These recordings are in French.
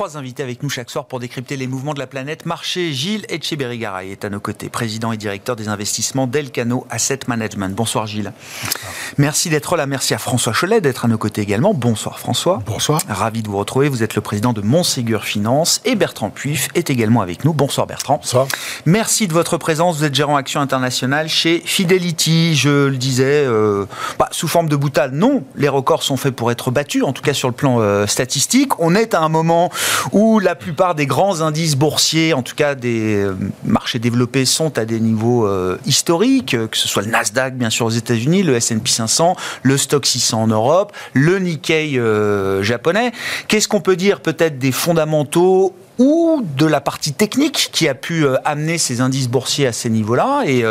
trois invités avec nous chaque soir pour décrypter les mouvements de la planète. Marché, Gilles Etcheberry-Garay est à nos côtés, président et directeur des investissements d'Elcano Asset Management. Bonsoir Gilles. Merci d'être là. Merci à François Cholet d'être à nos côtés également. Bonsoir François. Bonsoir. Ravi de vous retrouver. Vous êtes le président de Montségur Finance et Bertrand Puif est également avec nous. Bonsoir Bertrand. Bonsoir. Merci de votre présence. Vous êtes gérant action internationale chez Fidelity. Je le disais, euh, bah, sous forme de boutade, non. Les records sont faits pour être battus, en tout cas sur le plan euh, statistique. On est à un moment où la plupart des grands indices boursiers, en tout cas des euh, marchés développés, sont à des niveaux euh, historiques, que ce soit le Nasdaq, bien sûr, aux États-Unis, le S&P 500, le Stock 600 en Europe, le Nikkei euh, japonais. Qu'est-ce qu'on peut dire peut-être des fondamentaux ou de la partie technique qui a pu amener ces indices boursiers à ces niveaux-là? Et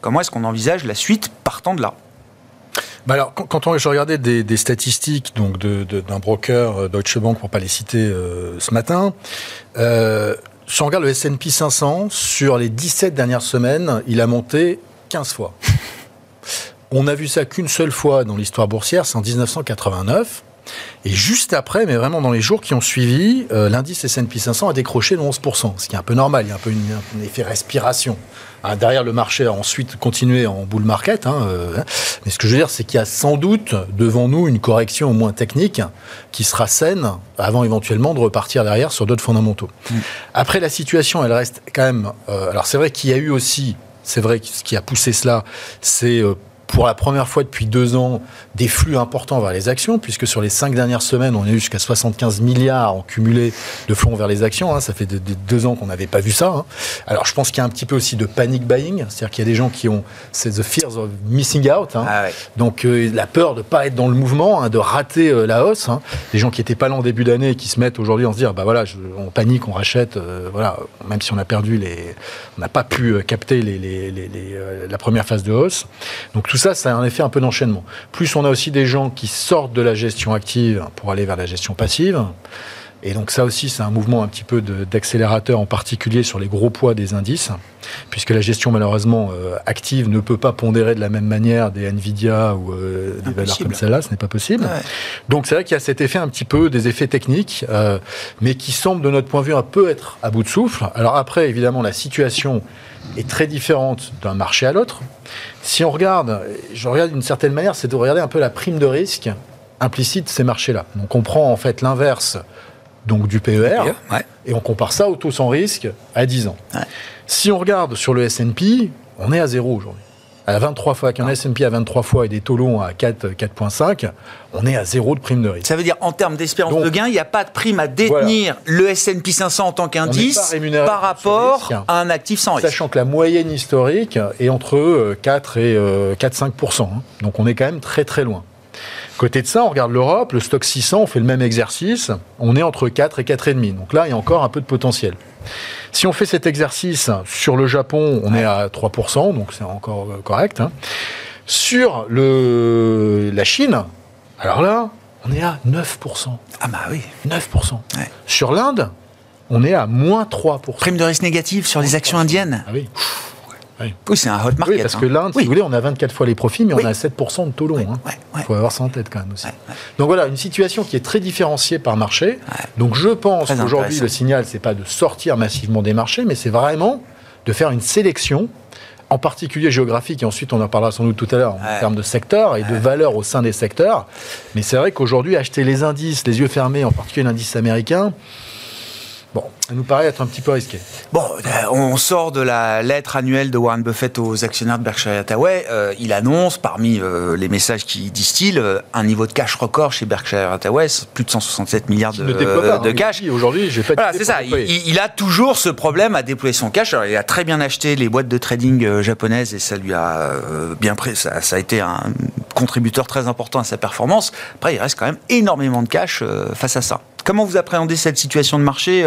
comment est-ce qu'on envisage la suite partant de là? Bah alors, quand, on, je regardais des, des statistiques donc de, de, d'un broker Deutsche Bank, pour pas les citer euh, ce matin, euh, si on regarde le S&P 500, sur les 17 dernières semaines, il a monté 15 fois. On n'a vu ça qu'une seule fois dans l'histoire boursière, c'est en 1989. Et juste après, mais vraiment dans les jours qui ont suivi, euh, l'indice S&P 500 a décroché de 11%, ce qui est un peu normal, il y a un peu une, un effet respiration. Hein, derrière le marché a ensuite continué en bull market, hein, euh, mais ce que je veux dire, c'est qu'il y a sans doute devant nous une correction au moins technique qui sera saine avant éventuellement de repartir derrière sur d'autres fondamentaux. Mmh. Après, la situation, elle reste quand même... Euh, alors c'est vrai qu'il y a eu aussi, c'est vrai que ce qui a poussé cela, c'est... Pour la première fois depuis deux ans des flux importants vers les actions, puisque sur les cinq dernières semaines, on a eu jusqu'à 75 milliards en cumulé de flux vers les actions. Hein. Ça fait de, de deux ans qu'on n'avait pas vu ça. Hein. Alors je pense qu'il y a un petit peu aussi de panic buying, c'est-à-dire qu'il y a des gens qui ont c'est the fears of missing out, hein. ah ouais. donc euh, la peur de pas être dans le mouvement, de rater euh, la hausse. Des gens qui étaient pas là en début d'année, qui se mettent aujourd'hui en se dire bah voilà, je, on panique, on rachète, euh, voilà, même si on a perdu les, on n'a pas pu capter les, les, les, la première phase de hausse. Donc tout ça, ça a un effet un peu d'enchaînement. Plus on a aussi des gens qui sortent de la gestion active pour aller vers la gestion passive. Et donc ça aussi, c'est un mouvement un petit peu d'accélérateur, en particulier sur les gros poids des indices, puisque la gestion malheureusement euh, active ne peut pas pondérer de la même manière des Nvidia ou euh, des valeurs comme celle-là, ce n'est pas possible. Ouais. Donc c'est vrai qu'il y a cet effet un petit peu, des effets techniques, euh, mais qui semblent de notre point de vue un peu être à bout de souffle. Alors après, évidemment, la situation est très différente d'un marché à l'autre. Si on regarde, je regarde d'une certaine manière, c'est de regarder un peu la prime de risque implicite de ces marchés-là. Donc on prend en fait l'inverse donc du PER, ouais. et on compare ça au taux sans risque à 10 ans. Ouais. Si on regarde sur le S&P, on est à zéro aujourd'hui. À 23 fois, avec un S&P à 23 fois et des taux longs à 4, 4,5, on est à zéro de prime de risque. Ça veut dire, en termes d'espérance de gain, il n'y a pas de prime à détenir voilà. le S&P 500 en tant qu'indice par rapport à un actif sans risque. Sachant que la moyenne historique est entre 4 et 4-5%. Donc on est quand même très très loin. Côté de ça, on regarde l'Europe, le stock 600, on fait le même exercice, on est entre 4 et 4,5. Donc là, il y a encore un peu de potentiel. Si on fait cet exercice sur le Japon, on est à 3%, donc c'est encore correct. Hein. Sur le, la Chine, alors là, on est à 9%. Ah bah oui. 9%. Ouais. Sur l'Inde, on est à moins 3%. Prime de risque négative sur les actions indiennes Ah oui. Oui, oui c'est un hot market. Oui, parce que l'Inde, hein. si vous voulez, on a 24 fois les profits, mais on a 7% de taux long. Il hein. faut avoir ça en tête quand même aussi. Donc voilà, une situation qui est très différenciée par marché. Donc je pense qu'aujourd'hui, le signal, c'est pas de sortir massivement des marchés, mais c'est vraiment de faire une sélection en particulier géographique, et ensuite on en parlera sans doute tout à l'heure en termes de secteur et de valeur au sein des secteurs. Mais c'est vrai qu'aujourd'hui, acheter les indices, les yeux fermés, en particulier l'indice américain, Bon, ça nous paraît être un petit peu risqué. Bon, on sort de la lettre annuelle de Warren Buffett aux actionnaires de Berkshire Hathaway. Euh, il annonce, parmi euh, les messages qu'il distille, euh, un niveau de cash record chez Berkshire Hathaway, plus de 167 milliards de, pas, de cash. Aujourd'hui, j'ai pas. Voilà, c'est ça. Il, il, a toujours ce problème à déployer son cash. Alors, il a très bien acheté les boîtes de trading japonaises et ça lui a bien pris. Ça, ça, a été un contributeur très important à sa performance. Après, il reste quand même énormément de cash face à ça. Comment vous appréhendez cette situation de marché,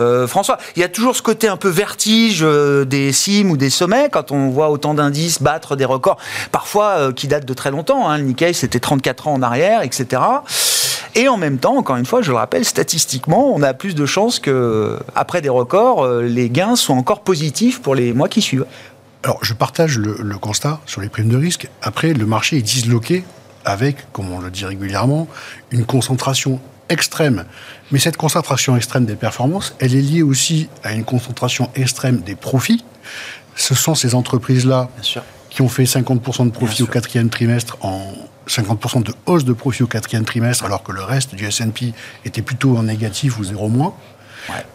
euh, François Il y a toujours ce côté un peu vertige euh, des cimes ou des sommets quand on voit autant d'indices battre des records, parfois euh, qui datent de très longtemps. Hein. Le Nikkei, c'était 34 ans en arrière, etc. Et en même temps, encore une fois, je le rappelle, statistiquement, on a plus de chances que, après des records, les gains soient encore positifs pour les mois qui suivent. Alors, je partage le, le constat sur les primes de risque. Après, le marché est disloqué avec, comme on le dit régulièrement, une concentration extrême. Mais cette concentration extrême des performances, elle est liée aussi à une concentration extrême des profits. Ce sont ces entreprises-là qui ont fait 50% de profit au quatrième trimestre en 50% de hausse de profit au quatrième trimestre, alors que le reste du S&P était plutôt en négatif ou zéro moins.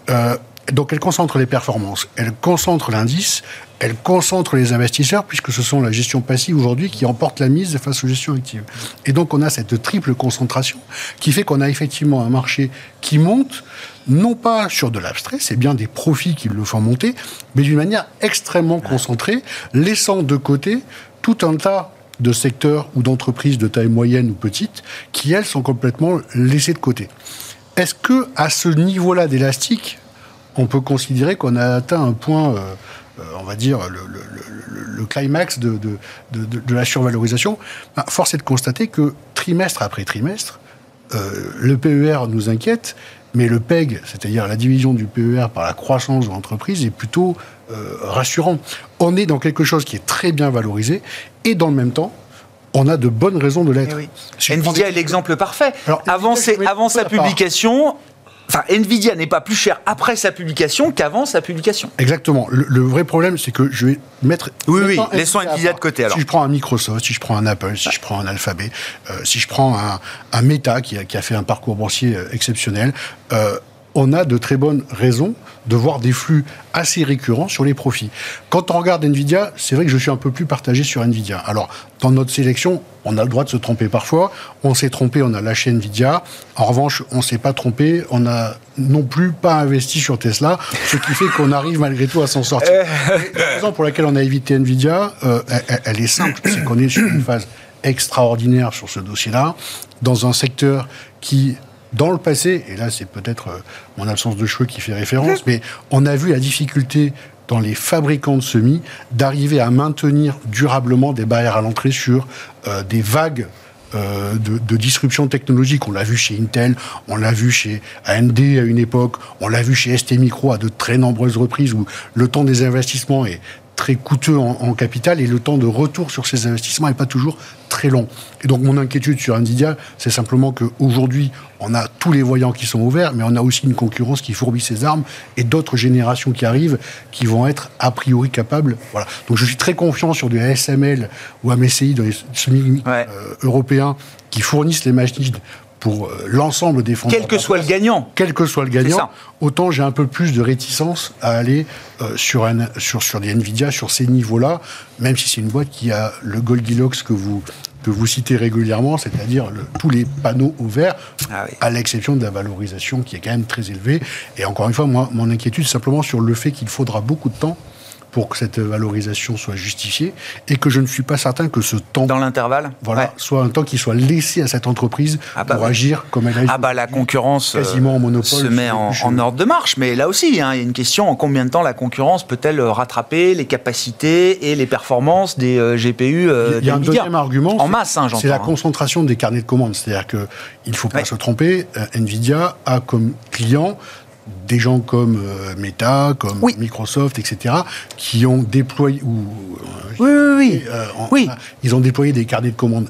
Euh, donc elle concentre les performances, elle concentre l'indice, elle concentre les investisseurs, puisque ce sont la gestion passive aujourd'hui qui emporte la mise face aux gestions actives. Et donc on a cette triple concentration qui fait qu'on a effectivement un marché qui monte, non pas sur de l'abstrait, c'est bien des profits qui le font monter, mais d'une manière extrêmement concentrée, laissant de côté tout un tas de secteurs ou d'entreprises de taille moyenne ou petite qui, elles, sont complètement laissées de côté. Est-ce que à ce niveau-là d'élastique, on peut considérer qu'on a atteint un point, euh, euh, on va dire, le, climax de, la survalorisation. Ben, force est de constater que trimestre après trimestre, euh, le PER nous inquiète, mais le PEG, c'est-à-dire la division du PER par la croissance de l'entreprise, est plutôt rassurant. On est dans quelque chose qui est très bien valorisé, et dans le même temps, on a de bonnes raisons de l'être. Eh Nvidia est l'exemple parfait. avant, avant sa publication, Enfin, Nvidia n'est pas plus cher après sa publication qu'avant sa publication. Exactement. Le, vrai problème, c'est que je vais mettre. Oui, oui, laissons Nvidia de côté alors. Si je prends un Microsoft, si je prends un Apple, si je prends un Alphabet, euh, si je prends un, Meta qui a, fait un parcours boursier euh, exceptionnel, euh, on a de très bonnes raisons de voir des flux assez récurrents sur les profits. Quand on regarde Nvidia, c'est vrai que je suis un peu plus partagé sur Nvidia. Alors, dans notre sélection, on a le droit de se tromper parfois. On s'est trompé, on a lâché Nvidia. En revanche, on s'est pas trompé, on n'a non plus pas investi sur Tesla, ce qui fait qu'on arrive malgré tout à s'en sortir. La raison pour laquelle on a évité Nvidia, euh, elle est simple, c'est qu'on est sur une phase extraordinaire sur ce dossier-là, dans un secteur qui dans le passé, et là c'est peut-être euh, mon absence de cheveux qui fait référence, mais on a vu la difficulté dans les fabricants de semis d'arriver à maintenir durablement des barrières à l'entrée sur euh, des vagues euh, de, de, disruption technologique. On l'a vu chez Intel, on l'a vu chez AMD à une époque, on l'a vu chez ST Micro à de très nombreuses reprises où le temps des investissements est très coûteux en, capital et le temps de retour sur ces investissements n'est pas toujours très long. Et donc mon inquiétude sur Nvidia, c'est simplement qu'aujourd'hui, on a tous les voyants qui sont ouverts, mais on a aussi une concurrence qui fourbit ses armes et d'autres générations qui arrivent qui vont être a priori capables. Voilà. Donc je suis très confiant sur du ASML ou AMSI dans les semi euh, européens qui fournissent les machines pour euh, l'ensemble des fonds. Quel que soit le gagnant. Quel que soit le gagnant. Autant j'ai un peu plus de réticence à aller euh, sur, un, sur, sur des Nvidia, sur ces niveaux-là, même si c'est une boîte qui a le Goldilocks que vous, que vous citez régulièrement, c'est-à-dire tous les panneaux ouverts, ah à l'exception de la valorisation qui est quand même très élevée. Et encore une fois, moi, mon inquiétude, c'est simplement sur le fait qu'il faudra beaucoup de temps pour que cette valorisation soit justifiée et que je ne suis pas certain que ce temps dans l'intervalle voilà soit un temps qui soit laissé à cette entreprise ah bah pour agir comme elle a ah bah la concurrence quasiment monopole se met en, ordre de marche. Mais là aussi hein, il y a une question en combien de temps la concurrence peut-elle rattraper les capacités et les performances des euh, GPU euh, il y a un deuxième argument en masse hein, c'est la hein. concentration des carnets de commandes. C'est-à-dire que il faut pas se tromper euh, Nvidia a comme client des gens comme euh, Meta, comme Microsoft, etc., qui ont déployé ou oui, oui, oui. Euh, ils ont déployé des carnets de commandes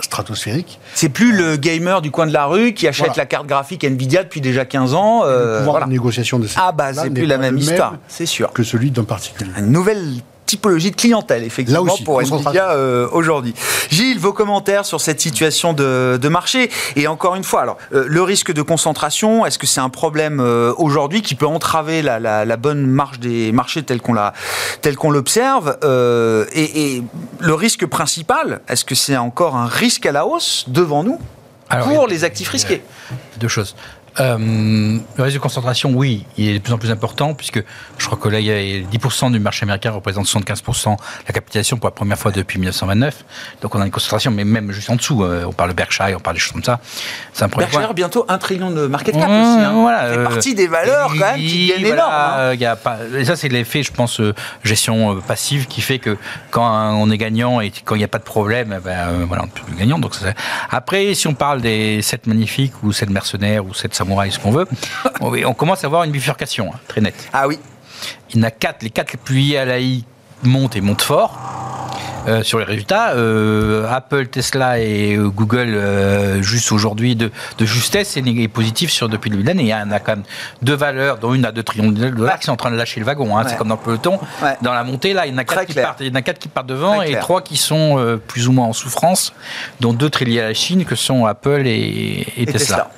stratosphériques. C'est plus le gamer du coin de la rue qui achète la carte graphique Nvidia depuis déjà 15 ans. Euh, le pouvoir de négociation de Ah bah c'est plus la même histoire, c'est sûr. Que celui d'un particulier. Une nouvelle typologie de clientèle, effectivement, pour Nvidia euh, aujourd'hui. Gilles, vos commentaires sur cette situation de, marché Et encore une fois, alors, euh, le risque de concentration, est-ce que c'est un problème euh, aujourd'hui qui peut entraver la, bonne marche des marchés tel qu'on tel qu'on l'observe et, le risque principal, est-ce que c'est encore un risque à la hausse devant nous pour les actifs risqués? Deux choses. Euh, le risque de concentration, oui, il est de plus en plus important, puisque je crois que là, il y a 10% du marché américain représente 75% la capitalisation pour la première fois depuis 1929. Donc on a une concentration, mais même juste en dessous, euh, on parle de Berkshire, on parle des choses comme ça. C'est un Berkshire, bientôt un trillion de market cap aussi. Hein. Voilà, c'est partie des valeurs quand même qui gagnent énorme. Hein. Y a pas, et ça, c'est l'effet, je pense, euh, gestion passive qui fait que quand on est gagnant et quand il n'y a pas de problème, eh ben, voilà, on est plus gagnant. Donc, Après, si on parle des 7 magnifiques ou 7 mercenaires ou 7 samouraï, ce qu'on veut, on commence à avoir une bifurcation hein, très nette. Ah oui. Il y en a quatre, les quatre les plus liés à l'AI montent et montent fort. euh, sur les résultats. Euh, Apple, Tesla et euh, Google, juste aujourd'hui, de, de justesse et négatif positif sur depuis le début de l'année. Il y en a quand même deux valeurs, dont une à 2 trillions de dollars, qui sont en train de lâcher le wagon. hein. Ouais. C'est comme dans le peloton. Ouais. Dans la montée, là, il y en a quatre qui partent, il y en a quatre qui partent devant Très et clair. trois qui sont plus ou moins en souffrance, dont deux très liés à la Chine, que sont Apple et, et Et Tesla. Tesla.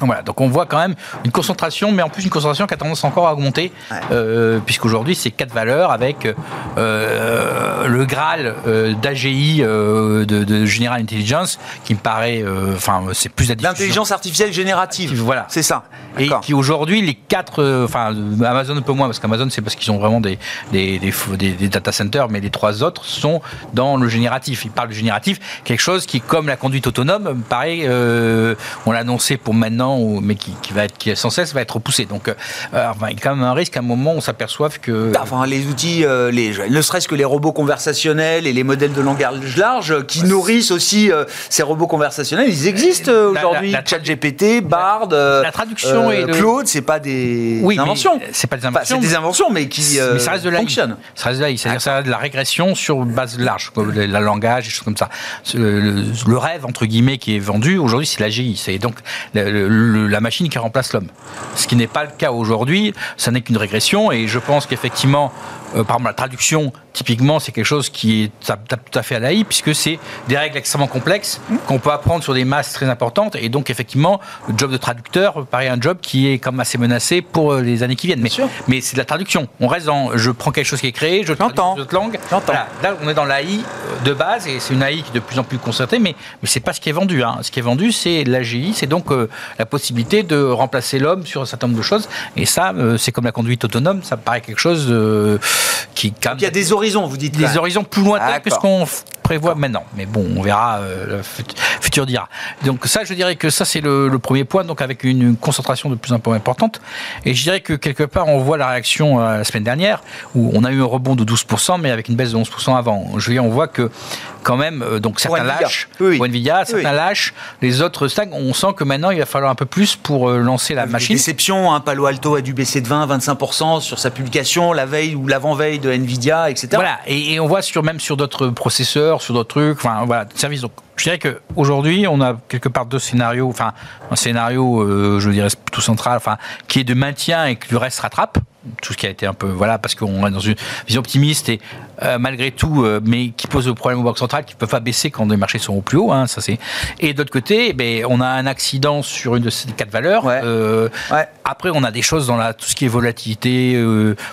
Donc voilà, donc on voit quand même une concentration, mais en plus une concentration qui a tendance encore à augmenter, Ouais. euh, puisqu'aujourd'hui c'est quatre valeurs avec euh, le Graal euh, d'AGI de, de General Intelligence qui me paraît, enfin c'est plus la. L'intelligence artificielle générative. Voilà. C'est ça. Et qui aujourd'hui, les quatre, enfin Amazon un peu moins, parce qu'Amazon c'est parce qu'ils ont vraiment des, des, des, faux- des- des data centers, mais les trois autres sont dans le génératif. Ils parlent du génératif, quelque chose qui, comme la conduite autonome, me paraît, on l'a annoncé pour maintenant, ou- mais qui, qui va être, qui sans cesse va être repoussé. Donc, euh, enfin, il y a quand même un risque à un moment où on s'aperçoive que. Enfin, les outils, euh, les, ne serait-ce que les robots conversationnels et les modèles de langage large euh, qui nourrissent aussi euh, ces robots conversationnels, ils existent euh, La- la- aujourd'hui. la- ChatGPT, Bard, euh, la traduction et Claude, c'est pas des Oui, inventions. c'est pas des Enfin, inventions. c'est des inventions, mais qui euh, mais ça reste de l'AI. fonctionnent. Ça reste de l'AI, c'est-à-dire ça reste de la régression sur base large, comme le, langage, des choses comme ça. Le, le rêve entre guillemets qui est vendu aujourd'hui, c'est l'AGI, c'est donc le- le- la machine qui remplace l'homme. Ce qui n'est pas le cas aujourd'hui, ça n'est qu'une régression, et je pense qu'effectivement, euh, par exemple la traduction, typiquement, c'est quelque chose qui est tout à- fait à l'AI, puisque c'est des règles extrêmement complexes qu'on peut apprendre sur des masses très importantes, et donc effectivement, le job de traducteur paraît un job qui est comme assez menacé pour euh, les années qui viennent. Mais, mais c'est de la traduction. On reste dans, je prends quelque chose qui est créé, je traduis dans d'autres langues. Voilà. Là, on est dans l'AI de base, et c'est une AI qui est de plus en plus concertée, mais, mais c'est pas ce qui est vendu. hein. Ce qui est vendu, c'est l'AGI, c'est donc euh, la possibilité de remplacer l'homme sur un certain nombre de choses. Et ça, euh, c'est comme la conduite autonome, ça paraît quelque chose euh, qui, quand Il y a des horizons, vous dites. des horizons plus lointains que ce qu'on prévoit maintenant. Mais bon, on verra, euh, le fut- futur dira. Donc ça, je dirais que ça, c'est le, le premier point, donc avec une, concentration de plus en plus importante. Et je dirais que quelque part, on voit la réaction euh, la semaine dernière, où on a eu un rebond de 12%, mais avec une baisse de 11% avant. Je veux dire, on voit que quand même, euh, donc certains Nvidia. lâchent, Oui, Nvidia, certains oui. lâchent, les autres stagnent. On sent que maintenant, il va falloir un peu plus pour lancer la machine. déceptions, hein, Palo Alto a dû baisser de 20 25% sur sa publication la veille ou l'avant-veille de Nvidia, etc. Voilà, et, et on voit sur, même sur d'autres processeurs, sur d'autres trucs, enfin voilà, services. Donc, je dirais qu'aujourd'hui, on a quelque part deux scénarios, enfin, un scénario, euh, je dirais, tout central, enfin, qui est de maintien et que le reste rattrape. Tout ce qui a été un peu, voilà, parce qu'on est dans une vision optimiste et euh, malgré tout, euh, mais qui pose le problème aux banques centrales qui ne peuvent pas baisser quand les marchés sont au plus haut, hein, ça c'est. Et d'autre côté, eh ben, on a un accident sur une de ces quatre valeurs. Ouais. Euh, Ouais. après, on a des choses dans la, tout ce qui est volatilité,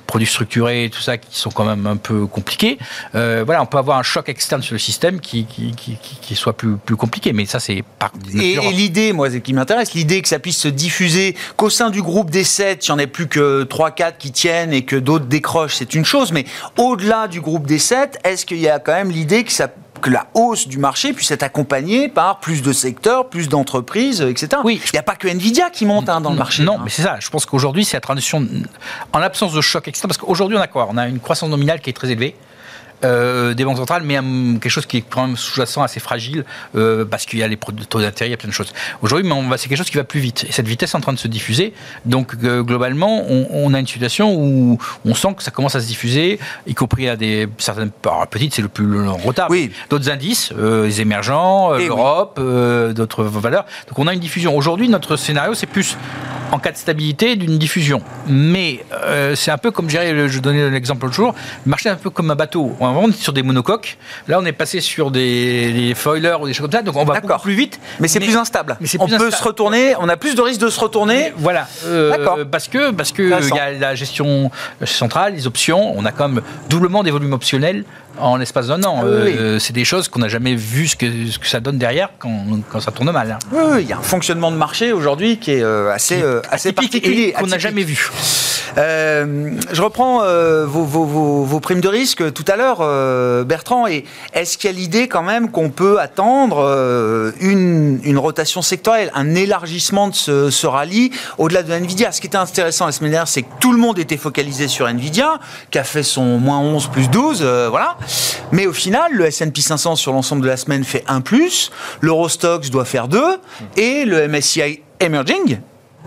produits structurés, tout ça, qui sont quand même un peu compliqués. Voilà, on peut avoir un choc externe sur le système qui, qui, qui, soit plus, plus compliqué, mais ça, c'est par Et, et l'idée, moi, qui m'intéresse, l'idée que ça puisse se diffuser, qu'au sein du groupe des 7, il n'y en ait plus que 3-4 qui tiennent et que d'autres décrochent, c'est une chose. Mais au-delà du groupe des 7, est-ce qu'il y a quand même l'idée que ça que la hausse du marché puisse être accompagnée par plus de secteurs, plus d'entreprises, etc. Oui. Il n'y a pas que Nvidia qui monte hein, dans le marché. Non, hein. mais c'est ça. Je pense qu'aujourd'hui, c'est la transition en l'absence de choc externe. Parce qu'aujourd'hui, on a quoi? On a une croissance nominale qui est très élevée. Euh, des banques centrales, mais hum, quelque chose qui est quand même sous-jacent, assez fragile, euh, parce qu'il y a les taux d'intérêt, il y a plein de choses. Aujourd'hui, c'est quelque chose qui va plus vite. Et cette vitesse est en train de se diffuser. Donc, euh, globalement, on, on a une situation où on sent que ça commence à se diffuser, y compris à des certaines alors, petites, c'est le plus long retard. Oui. D'autres indices, les émergents, oui. l'Europe, d'autres valeurs. Donc, on a une diffusion. Aujourd'hui, notre scénario, c'est plus en cas de stabilité d'une diffusion. Mais c'est un peu comme, je dirais, le- je donnais l'exemple l'autre jour, le marché est un peu comme un bateau. On est sur des monocoques. Là, on est passé sur des, des foilers ou des choses comme ça. Donc, on va beaucoup plus vite. Mais c'est plus instable. mais on plus peut instable. se retourner, on a plus de risques de se retourner. Voilà, euh, D'accord. parce que parce que il y a la gestion centrale, les options. On a quand même doublement des volumes optionnels en l'espace d'un an. Ah oui. Euh, c'est des choses qu'on n'a jamais vu ce que ce que ça donne derrière quand, quand ça tourne mal. hein. Oui, oui, il y a un fonctionnement de marché aujourd'hui qui est euh, assez, euh, assez particulier. qu'on n'a jamais vu. Je reprends vos, vos- vos- vos primes de risque tout à l'heure, Bertrand. Et est-ce qu'il y a l'idée quand même qu'on peut attendre une, une rotation sectorielle, un élargissement de ce, ce rallye au-delà de Nvidia? Ce qui était intéressant la semaine dernière, c'est que tout le monde était focalisé sur Nvidia, qui a fait son moins 11 plus 12, euh, voilà. Mais au final, le S&P 500 sur l'ensemble de la semaine fait 1 plus, l'Eurostox doit faire 2, et le MSCI Emerging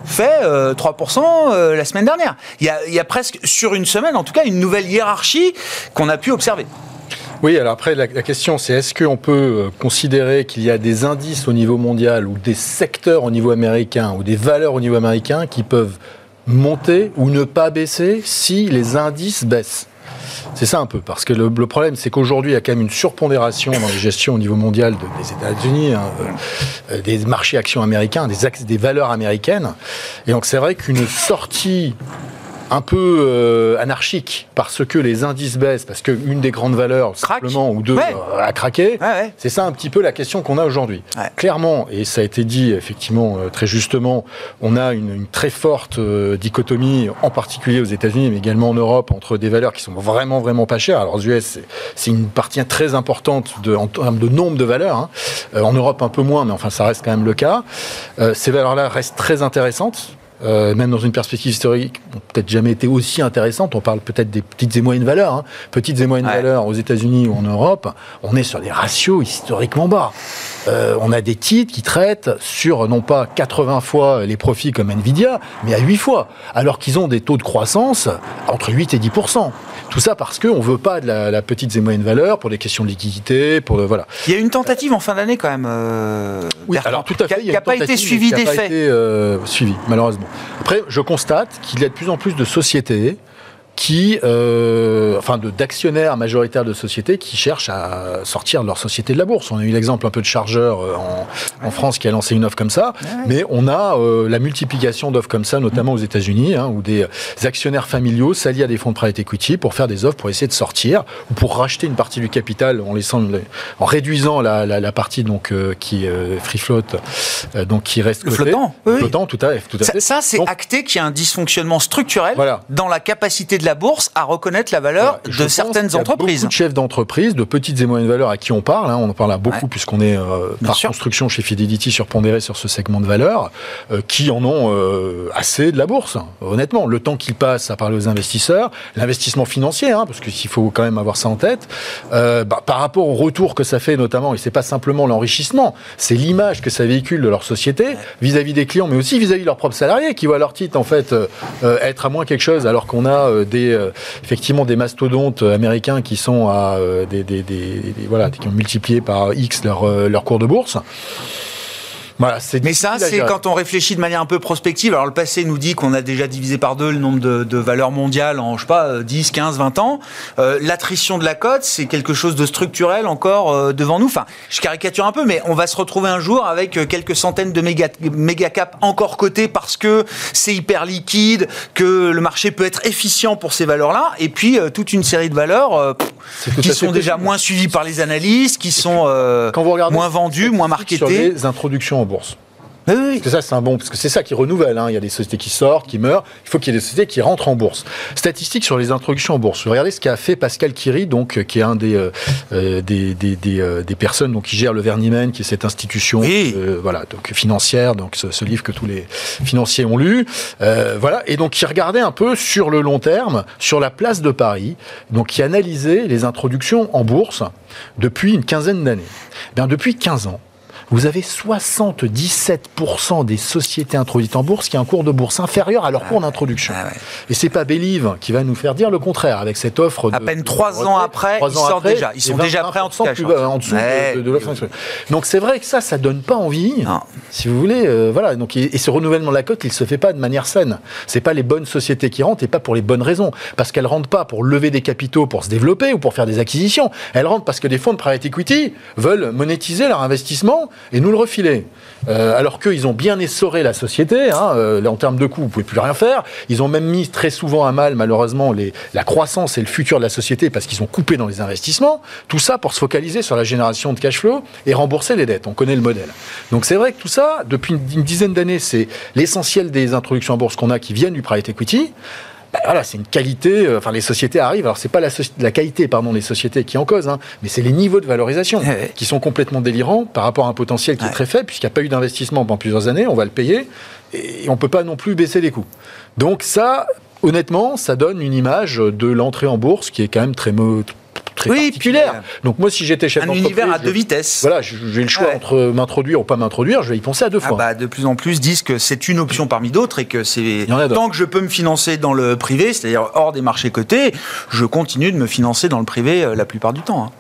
fait euh, 3% euh, la semaine dernière. Il y, a, presque, sur une semaine en tout cas, une nouvelle hiérarchie qu'on a pu observer. Oui, alors après, la, la question, c'est est-ce qu'on peut euh, considérer qu'il y a des indices au niveau mondial ou des secteurs au niveau américain ou des valeurs au niveau américain qui peuvent monter ou ne pas baisser si les indices baissent? C'est ça un peu, parce que le, problème, c'est qu'aujourd'hui, il y a quand même une surpondération dans les gestions au niveau mondial des États-Unis, hein, euh, des marchés actions américains, des valeurs américaines. Et donc, c'est vrai qu'une sortie un peu euh, anarchique parce que les indices baissent, parce qu'une des grandes valeurs, simplement, ou deux, euh, a craqué. C'est ça un petit peu la question qu'on a aujourd'hui. Clairement, et ça a été dit effectivement euh, très justement, on a une, très forte dichotomie, en particulier aux États-Unis, mais également en Europe, entre des valeurs qui sont vraiment, vraiment pas chères. Alors, aux US, c'est une partie très importante de, en termes de nombre de valeurs. Hein. en Europe, un peu moins, mais enfin, ça reste quand même le cas. ces valeurs-là restent très intéressantes euh, même dans une perspective historique, peut-être jamais été aussi intéressante. On parle peut-être des petites et moyennes valeurs, hein. petites et moyennes valeurs aux États-Unis ou en Europe. On est sur des ratios historiquement bas. Euh, on a des titres qui traitent sur non pas 80 fois les profits comme Nvidia, mais à 8 fois, alors qu'ils ont des taux de croissance entre 8 et 10 tout ça parce qu'on ne veut pas de la, petite et moyenne valeur pour des questions de liquidité, pour voilà. Il y a une tentative en fin d'année quand même. Euh, oui, alors tout à fait. Qui n'a pas été suivie des faits. Euh, suivi, malheureusement. Après, je constate qu'il y a de plus en plus de sociétés qui, euh, enfin, d'actionnaires majoritaires de sociétés qui cherchent à sortir leur société de la bourse. On a eu l'exemple un peu de Chargeur euh, en, France qui a lancé une offre comme ça, mais on a euh, la multiplication d'offres comme ça, notamment aux États-Unis, hein, où des actionnaires familiaux s'allient à des fonds de private equity pour faire des offres pour essayer de sortir ou pour racheter une partie du capital en laissant, en réduisant la, la, la partie donc qui est free float, donc qui reste le flottant, oui. flottant, tout à, tout à ça, fait. Ça, c'est acté qu'il y a un dysfonctionnement structurel dans la capacité de la bourse à reconnaître la valeur de certaines entreprises. Beaucoup de chefs d'entreprise, de petites et moyennes valeurs à qui on parle. Hein, on en parle beaucoup puisqu'on est euh, par construction chez Fidelity surpondéré sur ce segment de valeur, euh, qui en ont euh, assez de la bourse. Honnêtement, le temps qu'il passe à parler aux investisseurs, l'investissement financier, hein, parce qu'il faut quand même avoir ça en tête, bah, par rapport au retour que ça fait notamment, et c'est pas simplement l'enrichissement, c'est l'image que ça véhicule de leur société vis-à-vis des clients, mais aussi vis-à-vis de leurs propres salariés qui voient leur titre en fait être à moins quelque chose alors qu'on a des effectivement des mastodontes américains qui sont à euh, des, voilà, qui ont multiplié par X leur, euh, leur cours de bourse. Mais ça, c'est quand on réfléchit de manière un peu prospective. Alors, le passé nous dit qu'on a déjà divisé par deux le nombre de, valeurs mondiales en, je sais pas, 10, 15, 20 ans. Euh, l'attrition de la cote, c'est quelque chose de structurel encore euh, devant nous. Enfin, je caricature un peu, mais on va se retrouver un jour avec euh, quelques centaines de méga, méga cap encore cotés parce que c'est hyper liquide, que le marché peut être efficient pour ces valeurs-là. Et puis, toute une série de valeurs qui sont déjà moins suivies par les analystes, qui sont moins vendues, moins marketées. les introductions bourse. Oui, que ça, c'est un bon, parce que c'est ça qui renouvelle. Hein. Il y a des sociétés qui sortent, qui meurent. Il faut qu'il y ait des sociétés qui rentrent en bourse. Statistiques sur les introductions en bourse. Regardez ce qu'a fait Pascal Kiri, donc, euh, qui est un des, euh, euh, des, des, des, personnes donc, qui gère le Vernimen, qui est cette institution voilà, donc, financière, donc ce, livre que tous les financiers ont lu. voilà. Et donc, qui regardait un peu sur le long terme, sur la place de Paris, donc qui analysait les introductions en bourse depuis une quinzaine d'années. Bien, depuis 15 ans, vous avez 77% des sociétés introduites en bourse qui ont un cours de bourse inférieur à leur cours d'introduction. Ah Et c'est pas Believe qui va nous faire dire le contraire avec cette offre. À peine trois ans après, ils sortent déjà. Ils sont déjà prêts en, tout cas, en dessous de, de, l'offre. Donc c'est vrai que ça, ça donne pas envie. Si vous voulez, euh, voilà. Donc et, ce renouvellement de la cote, il se fait pas de manière saine. C'est pas les bonnes sociétés qui rentrent et pas pour les bonnes raisons, parce qu'elles rentrent pas pour lever des capitaux pour se développer ou pour faire des acquisitions. Elles rentrent parce que des fonds de private equity veulent monétiser leur investissement et nous le refiler. Euh, alors qu'ils ont bien essoré la société, hein, euh, en termes de coûts, vous pouvez plus rien faire. Ils ont même mis très souvent à mal, malheureusement, la croissance et le futur de la société parce qu'ils ont coupé dans les investissements. Tout ça pour se focaliser sur la génération de cash flow et rembourser les dettes. On connaît le modèle. Donc c'est vrai que tout ça, depuis une dizaine d'années, c'est l'essentiel des introductions en bourse qu'on a qui viennent du private equity. Bah, voilà, c'est une qualité. Euh, enfin, les sociétés arrivent. Alors, c'est pas la, la, qualité, pardon, des sociétés qui est en cause, hein, mais c'est les niveaux de valorisation qui sont complètement délirants par rapport à un potentiel qui est très faible, puisqu'il n'y a pas eu d'investissement pendant plusieurs années. On va le payer et on peut pas non plus baisser les coûts. Donc ça, honnêtement, ça donne une image de l'entrée en bourse qui est quand même très, très oui, particulière. Donc moi, si j'étais chef d'entreprise... Un univers à deux vitesses. Voilà, j'ai le choix entre m'introduire ou pas m'introduire, je vais y penser à deux ah fois. bah, de plus en plus disent que c'est une option parmi d'autres et que c'est... Tant que je peux me financer dans le privé, c'est-à-dire hors des marchés cotés, je continue de me financer dans le privé euh, la plupart du temps.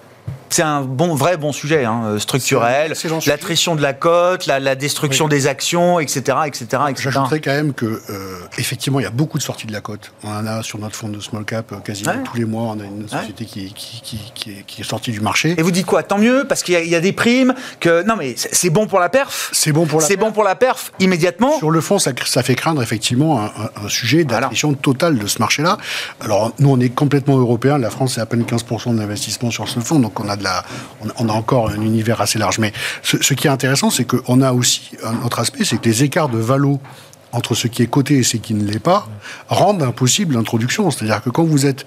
C'est un bon, vrai bon sujet hein, structurel. L'attrition de la cote, la, destruction des actions, etc. etc., J'ajouterais quand même que, euh, effectivement, il y a beaucoup de sorties de la cote. On en a sur notre fonds de small cap euh, quasiment tous les mois. On a une société qui, qui, est, sortie du marché. Et vous dites quoi? Tant mieux, parce qu'il y, a des primes, que. Non, mais c'est bon pour la perf? C'est bon pour la C'est bon pour la perf immédiatement? Sur le fond, ça, ça fait craindre effectivement un, sujet d'attrition totale de ce marché-là. Alors, nous, on est complètement européen. La France, c'est à peine 15% de l'investissement sur ce fonds. Donc, on a, on a encore un univers assez large. Mais ce, qui est intéressant, c'est qu'on a aussi un autre aspect, c'est que les écarts de valo entre ce qui est coté et ce qui ne l'est pas rendent impossible l'introduction. C'est-à-dire que quand vous êtes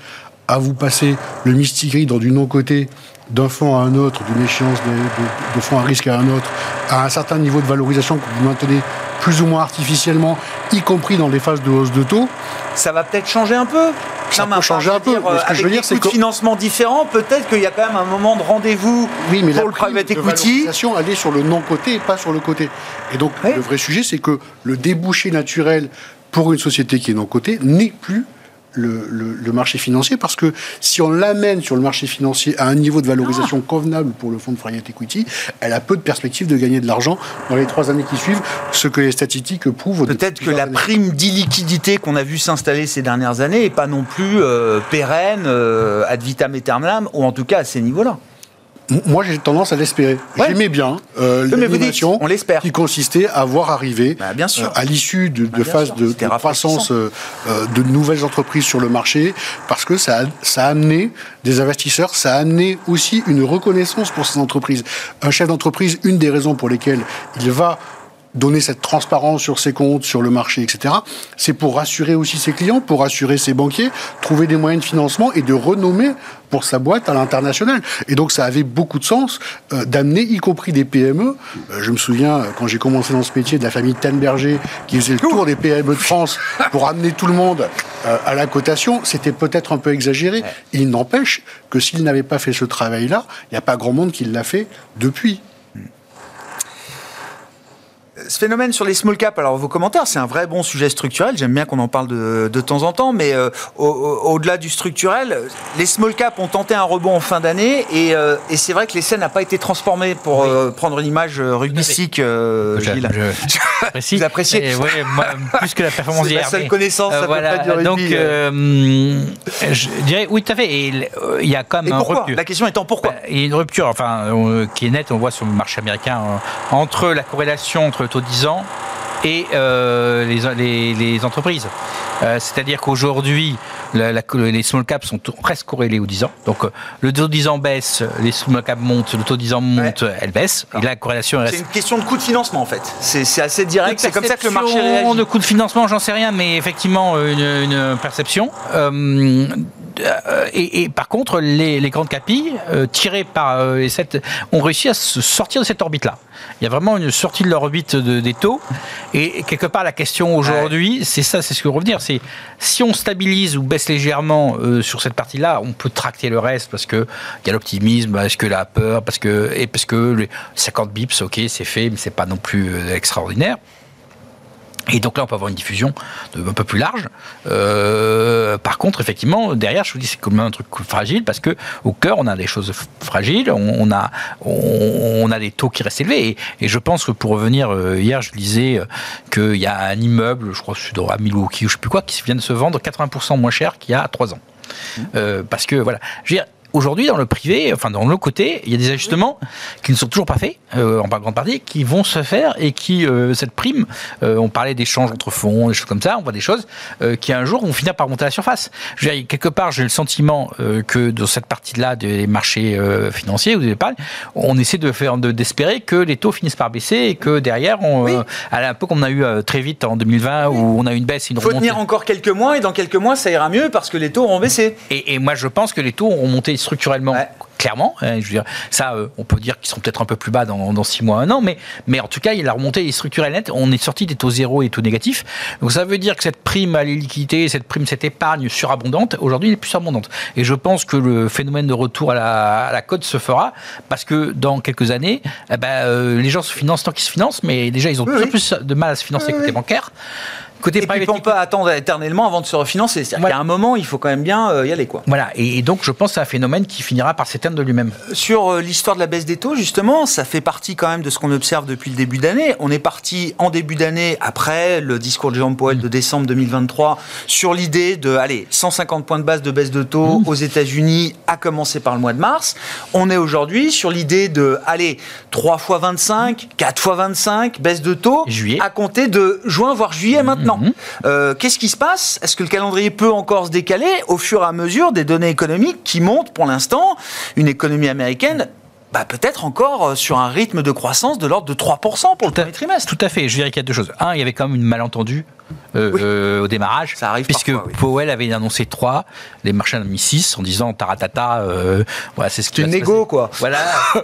à vous passer le mystigris dans du non-coté d'un fonds à un autre, d'une échéance de, de, fonds à risque à un autre, à un certain niveau de valorisation que vous maintenez plus ou moins artificiellement, y compris dans les phases de hausse de taux. Ça va peut-être changer un peu ça peut changer un peu. ce que je veux dire, c'est que financement différent, peut-être qu'il y a quand même un moment de rendez-vous oui, mais pour le private equity. La elle est sur le non côté et pas sur le côté. Et donc le vrai sujet, c'est que le débouché naturel pour une société qui est non cotée n'est plus le, marché financier parce que si on l'amène sur le marché financier à un niveau de valorisation ah. convenable pour le fonds de private equity, elle a peu de perspectives de gagner de l'argent dans les trois années qui suivent, ce que les statistiques prouvent. Peut-être que la prime d'illiquidité qu'on a vu s'installer ces dernières années n'est pas non plus euh, pérenne euh, ad vitam aeternam, ou en tout cas à ces niveaux-là. Moi, j'ai tendance à l'espérer. J'aimais bien euh, l'animation qui consistait à voir arriver, bah, bien sûr. Euh, à l'issue de, bah, phases de, croissance euh, euh, de nouvelles entreprises sur le marché, parce que ça a, ça a amené des investisseurs, ça a amené aussi une reconnaissance pour ces entreprises. Un chef d'entreprise, une des raisons pour lesquelles il va donner cette transparence sur ses comptes, sur le marché, etc. C'est pour rassurer aussi ses clients, pour rassurer ses banquiers, trouver des moyens de financement et de renommer pour sa boîte à l'international. Et donc ça avait beaucoup de sens euh, d'amener, y compris des PME. Euh, je me souviens, euh, quand j'ai commencé dans ce métier, de la famille Tenberger, qui faisait le tour des PME de France pour amener tout le monde à la cotation. C'était peut-être un peu exagéré. Il n'empêche que s'il n'avait pas fait ce travail-là, il n'y a pas grand monde qui l'a fait depuis ce phénomène sur les small caps, alors vos commentaires, c'est un vrai bon sujet structurel. J'aime bien qu'on en parle de, de, temps en temps, mais euh, au-delà du structurel, les small caps ont tenté un rebond en fin d'année et, euh, et c'est vrai que l'essai n'a pas été transformé pour euh, prendre une image rugbystique. Gilles. Je, Vous appréciez oui, moi, Plus que la performance d'hier. la seule connaissance, ça voilà, peut pas du Donc, je dirais, oui, tout à fait. Et il y a quand même et un rupture. La question étant pourquoi? Il y a une rupture, enfin, qui est nette, on voit sur le marché américain, entre la corrélation entre taux 10 ans et euh, les, les, entreprises. Euh, c'est-à-dire qu'aujourd'hui, les small caps sont presque corrélés aux 10 ans. Donc euh, le taux 10 ans baisse, les small caps montent, le taux 10 ans monte, elle baisse. Et la corrélation reste. C'est une question de coût de financement en fait. C'est assez direct. C'est comme ça que le marché réagit. De coût de financement, j'en sais rien, mais effectivement une, une perception. Euh, et, par contre, les, grandes capilles, euh, tirées par euh, les sept, ont réussi à se sortir de cette orbite-là. Il y a vraiment une sortie de l'orbite des taux. Et quelque part, la question aujourd'hui, c'est ça, c'est ce que revenir. C'est si on stabilise ou baisse légèrement sur cette partie-là, on peut tracter le reste parce que il y a l'optimisme, parce que la peur, parce que et parce que les 50 bips, ok, c'est fait, mais c'est pas non plus extraordinaire. Et donc là, on peut avoir une diffusion un peu plus large. Euh, par contre, effectivement, derrière, je vous dis, c'est comme un truc fragile parce que au cœur, on a des choses fragiles, on, a, on, a des taux qui restent élevés. Et, je pense que pour revenir, euh, hier, je disais euh, qu'il y a un immeuble, je crois, à Milwaukee ou je sais plus quoi, qui vient de se vendre 80% moins cher qu'il y a 3 ans. Mmh. parce que voilà, je veux dire, aujourd'hui, dans le privé, enfin dans le côté, il y a des ajustements qui ne sont toujours pas faits, euh, en grande partie, qui vont se faire et qui, euh, cette prime, euh, on parlait d'échanges entre fonds, des choses comme ça, on voit des choses qui un jour vont finir par monter à la surface. Je veux dire, quelque part, j'ai le sentiment que dans cette partie-là des marchés financiers ou des épargnes, on essaie de faire, d'espérer que les taux finissent par baisser et que derrière, on, un peu comme on a eu très vite en 2020 où on a eu une baisse, une Il faut tenir encore quelques mois et dans quelques mois, ça ira mieux parce que les taux auront baissé. Et, et moi, je pense que les taux auront monté structurellement. Clairement, hein, je veux dire, ça, euh, on peut dire qu'ils seront peut-être un peu plus bas dans, dans 6 mois, un an, mais, mais en tout cas, il a remontée structurelle nette. On est sorti des taux zéro et taux négatifs. Donc ça veut dire que cette prime à liquidités, cette prime, cette épargne surabondante, aujourd'hui, elle est plus abondante. Et je pense que le phénomène de retour à la, à la cote se fera parce que dans quelques années, eh ben, euh, les gens se financent tant qu'ils se financent, mais déjà, ils ont de plus en plus de mal à se financer côté bancaire Côté et puis on peut attendre éternellement avant de se refinancer. C'est-à-dire qu'à un moment, il faut quand même bien euh, y aller. Quoi. Voilà, et, donc je pense que c'est un phénomène qui finira par s'éteindre de lui-même. Sur euh, l'histoire de la baisse des taux, justement, ça fait partie quand même de ce qu'on observe depuis le début d'année. On est parti en début d'année, après le discours de Jérôme Powell de décembre 2023, sur l'idée de, allez, 150 points de base de baisse de taux mmh. aux États-Unis, à commencer par le mois de mars. On est aujourd'hui sur l'idée de, allez, 3 fois 25, 4 fois 25, baisse de taux, juillet. à compter de juin, voire juillet maintenant. Mmh. Euh, qu'est-ce qui se passe? Est-ce que le calendrier peut encore se décaler au fur et à mesure des données économiques qui montrent pour l'instant? Une économie américaine bah, peut-être encore euh, sur un rythme de croissance de l'ordre de 3% pour le premier trimestre. Tout à fait. Je dirais qu'il y a deux choses. Un, il y avait quand même une malentendu euh, euh, au démarrage. Ça arrive Puisque Powell avait annoncé 3, les marchés en ont mis 6 en disant taratata, euh, voilà, c'est ce que. C'est une égo, quoi. Voilà.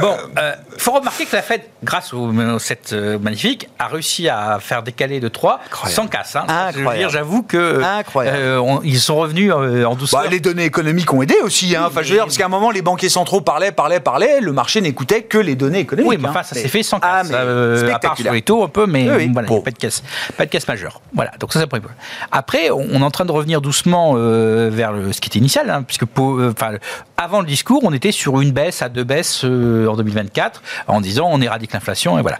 bon, il faut remarquer que la Fed, grâce au, cette magnifique, a réussi à faire décaler de 3 sans casse. Hein. J'avoue que ils sont revenus en douceur. Bah, les données économiques ont aidé aussi. Hein. Enfin, je veux dire, parce qu'à un moment, les banquiers centraux parlaient, parlaient, parlaient, le marché n'écoutait que les données économiques. Oui, mais enfin, ça s'est fait sans ah, casse. à part sur les taux un peu, mais voilà, pas de casse. Pas de casse majeure. Voilà, donc ça c'est le premier point. Après, on est en train de revenir doucement euh, vers ce qui était initial, hein, puisque euh, avant le discours, on était sur une baisse à deux baisses euh, en 2024, en disant on éradique l'inflation et voilà.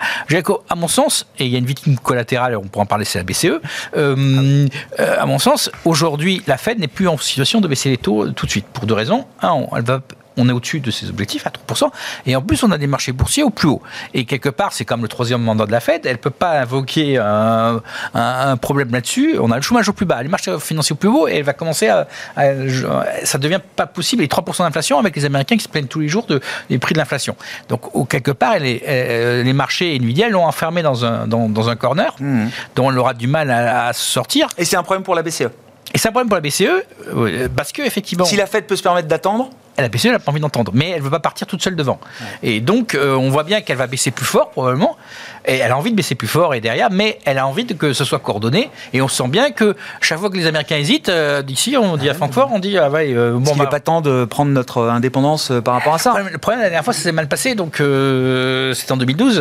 À mon sens, et il y a une victime collatérale, on pourra en parler, c'est la BCE. à mon sens, aujourd'hui, la Fed n'est plus en situation de baisser les taux tout de suite pour deux raisons. Un, elle va on est au-dessus de ses objectifs à 3%. Et en plus, on a des marchés boursiers au plus haut. Et quelque part, c'est comme le troisième mandat de la Fed, elle ne peut pas invoquer un, problème là-dessus. On a le chômage au plus bas, les marchés financiers au plus haut, et elle va commencer à. ça devient pas possible. Et 3% d'inflation avec les Américains qui se plaignent tous les jours de, des prix de l'inflation. Donc, au, quelque part, elle les marchés Nvidia l'ont enfermé dans un, dans, un corner mmh. dont elle aura du mal à, à sortir. Et c'est un problème pour la BCE et c'est un problème pour la BCE, euh, parce que effectivement. Si la Fed peut se permettre d'attendre la BCE n'a pas envie d'entendre, mais elle ne veut pas partir toute seule devant. Et donc, euh, on voit bien qu'elle va baisser plus fort, probablement, et elle a envie de baisser plus fort et derrière, mais elle a envie que ce soit coordonné, et on sent bien que chaque fois que les Américains hésitent, euh, d'ici, on dit à Francfort, on dit, ah ouais, bon, il n'est bah pas temps de prendre notre indépendance par rapport à ça. Le problème, la dernière fois, ça s'est mal passé, donc c'était en 2012,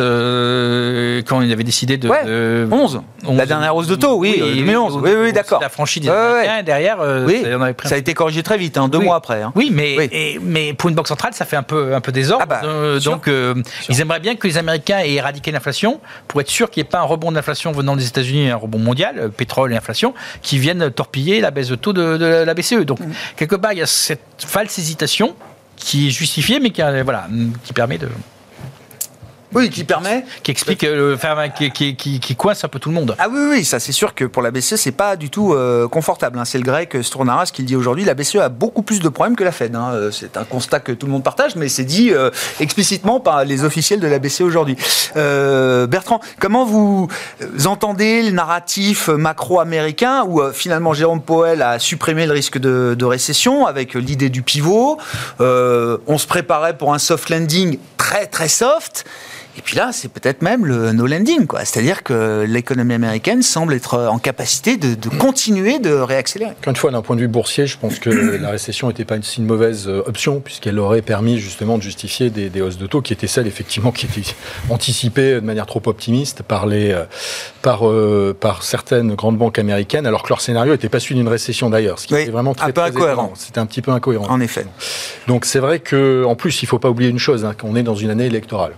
quand il avait décidé de... Ouais, 11. La dernière hausse de taux, oui, 2011. Oui, oui, d'accord. La franchise des Américains, derrière, oui. ça, a été corrigé très vite, hein, deux mois après. Hein. Oui, mais mais pour une banque centrale, ça fait un peu, un peu désordre. Ah bah, euh, donc, euh, ils aimeraient bien que les Américains aient éradiqué l'inflation pour être sûr qu'il n'y ait pas un rebond d'inflation venant des États-Unis, un rebond mondial, euh, pétrole et inflation, qui viennent torpiller la baisse de taux de, la BCE. Donc, mmh. quelque part, il y a cette false hésitation qui est justifiée, mais qui, voilà, qui permet de. Oui, qui permet. Qui explique, euh, qui, qui, qui, qui, coince un peu tout le monde. Ah oui, oui, ça c'est sûr que pour la BCE, c'est pas du tout euh, confortable. Hein. C'est le grec Strounaras qui le dit aujourd'hui. La BCE a beaucoup plus de problèmes que la Fed. Hein. Euh, c'est un constat que tout le monde partage, mais c'est dit explicitement par les officiels de la BCE aujourd'hui. Bertrand, comment vous entendez le narratif macro-américain où finalement Jérôme Powell a supprimé le risque de, de récession avec l'idée du pivot On se préparait pour un soft landing très très soft. Et puis là, c'est peut-être même le no landing, quoi. C'est-à-dire que l'économie américaine semble être en capacité de, continuer de réaccélérer. Encore une fois, d'un point de vue boursier, je pense que la récession n'était pas une si mauvaise euh, option, puisqu'elle aurait permis justement de justifier des, hausses de taux qui étaient celles, effectivement, qui étaient anticipées de manière trop optimiste par, les, euh, par, euh, par certaines grandes banques américaines, alors que leur scénario n'était pas celui d'une récession d'ailleurs, ce qui était vraiment très, un peu incohérent. C'était un petit peu incohérent. En effet. Donc c'est vrai qu'en plus, il ne faut pas oublier une chose, hein, qu'on est dans une année électorale.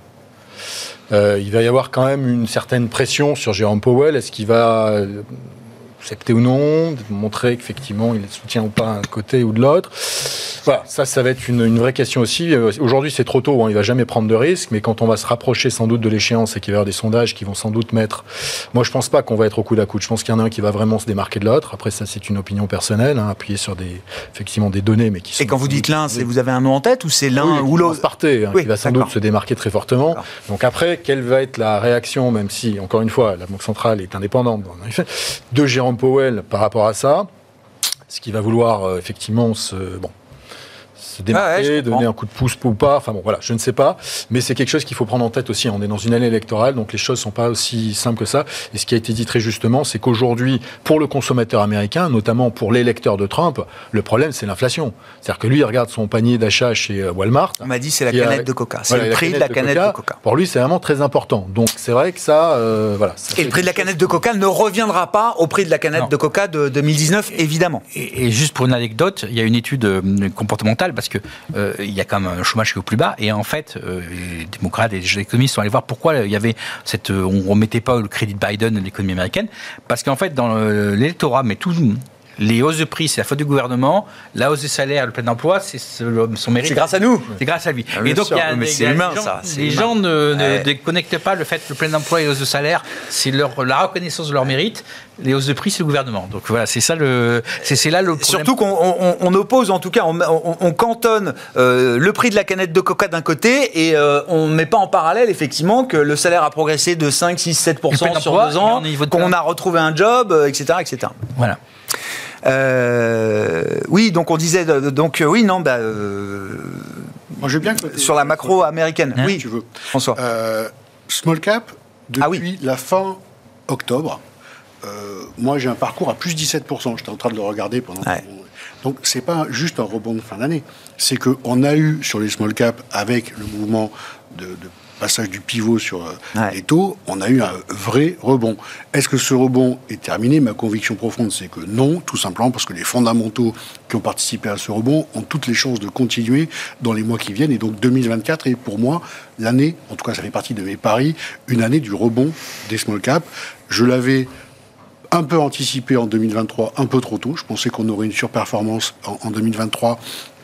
Euh, il va y avoir quand même une certaine pression sur Jérôme Powell. Est-ce qu'il va accepter ou non, montrer qu'effectivement il soutient ou pas un côté ou de l'autre voilà, ça, ça va être une, vraie question aussi. Euh, aujourd'hui, c'est trop tôt, hein, il va jamais prendre de risques, mais quand on va se rapprocher sans doute de l'échéance et qu'il va y avoir des sondages qui vont sans doute mettre. Moi, je pense pas qu'on va être au coup à coude. Je pense qu'il y en a un qui va vraiment se démarquer de l'autre. Après, ça, c'est une opinion personnelle, hein, appuyée sur des, effectivement des données, mais qui sont. Et quand vous dites l'un, c'est vous avez un nom en tête ou c'est l'un ou l'autre Partez, hein, qui va sans doute se démarquer très fortement. Donc après, quelle va être la réaction, même si, encore une fois, la Banque centrale est indépendante, de Jérôme Powell par rapport à ça. Ce qui va vouloir euh, effectivement se, bon, se démarquer, donner un coup de pouce ou pas. Enfin bon, voilà, je ne sais pas. Mais c'est quelque chose qu'il faut prendre en tête aussi. On est dans une année électorale, donc les choses sont pas aussi simples que ça. Et ce qui a été dit très justement, c'est qu'aujourd'hui, pour le consommateur américain, notamment pour l'électeur de Trump, le problème, c'est l'inflation. C'est-à-dire que lui, il regarde son panier d'achat chez euh, Walmart. On m'a dit c'est la canette de coca. C'est le prix de la canette de coca. Pour lui, c'est vraiment très important. Donc c'est vrai que ça, euh, voilà. et le prix de la canette de coca ne reviendra pas au prix de la canette de coca de 2019, évidemment. Et, juste pour une anecdote, il y a une étude euh, comportementale parce que il y a quand même un chômage qui est au plus bas. Et en fait, les démocrates et les économistes sont allés voir pourquoi il y avait cette, on remettait pas le crédit de Biden de l'économie américaine. Parce qu'en fait dans l'électorat, mais tout les hausses de prix, c'est la faute du gouvernement. La hausse des salaires, le plein emploi, c'est son mérite. C'est grâce à nous. C'est grâce à lui. Ah, et donc, il y a, mais c'est humain, gens, ça. Les gens ne, déconnectent pas le fait que le plein emploi et les hausses de salaire, c'est la reconnaissance de leur mérite. Les hausses de prix, c'est le gouvernement. Donc voilà, c'est ça le, c'est là le problème. Surtout qu'on oppose, en tout cas, on, cantonne euh, le prix de la canette de coca d'un côté et euh, on ne met pas en parallèle, effectivement, que le salaire a progressé de 5, 6, 7% sur deux ans, qu'on a retrouvé un job, etc., euh, etc. Voilà. Euh, oui, donc on disait, donc euh, oui, non, bah, euh, Moi, je bien sur la macro américaine. Hein oui, tu veux. François. small cap ah depuis la fin octobre. moi, j'ai un parcours à plus 17%. J'étais en train de le regarder pendant. Ouais. Donc, c'est pas juste un rebond de fin d'année. C'est qu'on a eu sur les small cap, avec le mouvement de, de passage du pivot sur euh, les taux, on a eu un vrai rebond. Est-ce que ce rebond est terminé? Ma conviction profonde, c'est que non, tout simplement parce que les fondamentaux qui ont participé à ce rebond ont toutes les chances de continuer dans les mois qui viennent. Et donc 2024 est pour moi l'année, en tout cas ça fait partie de mes paris, une année du rebond des small caps. Je l'avais un peu anticipé en 2023, un peu trop tôt. Je pensais qu'on aurait une surperformance en, en 2023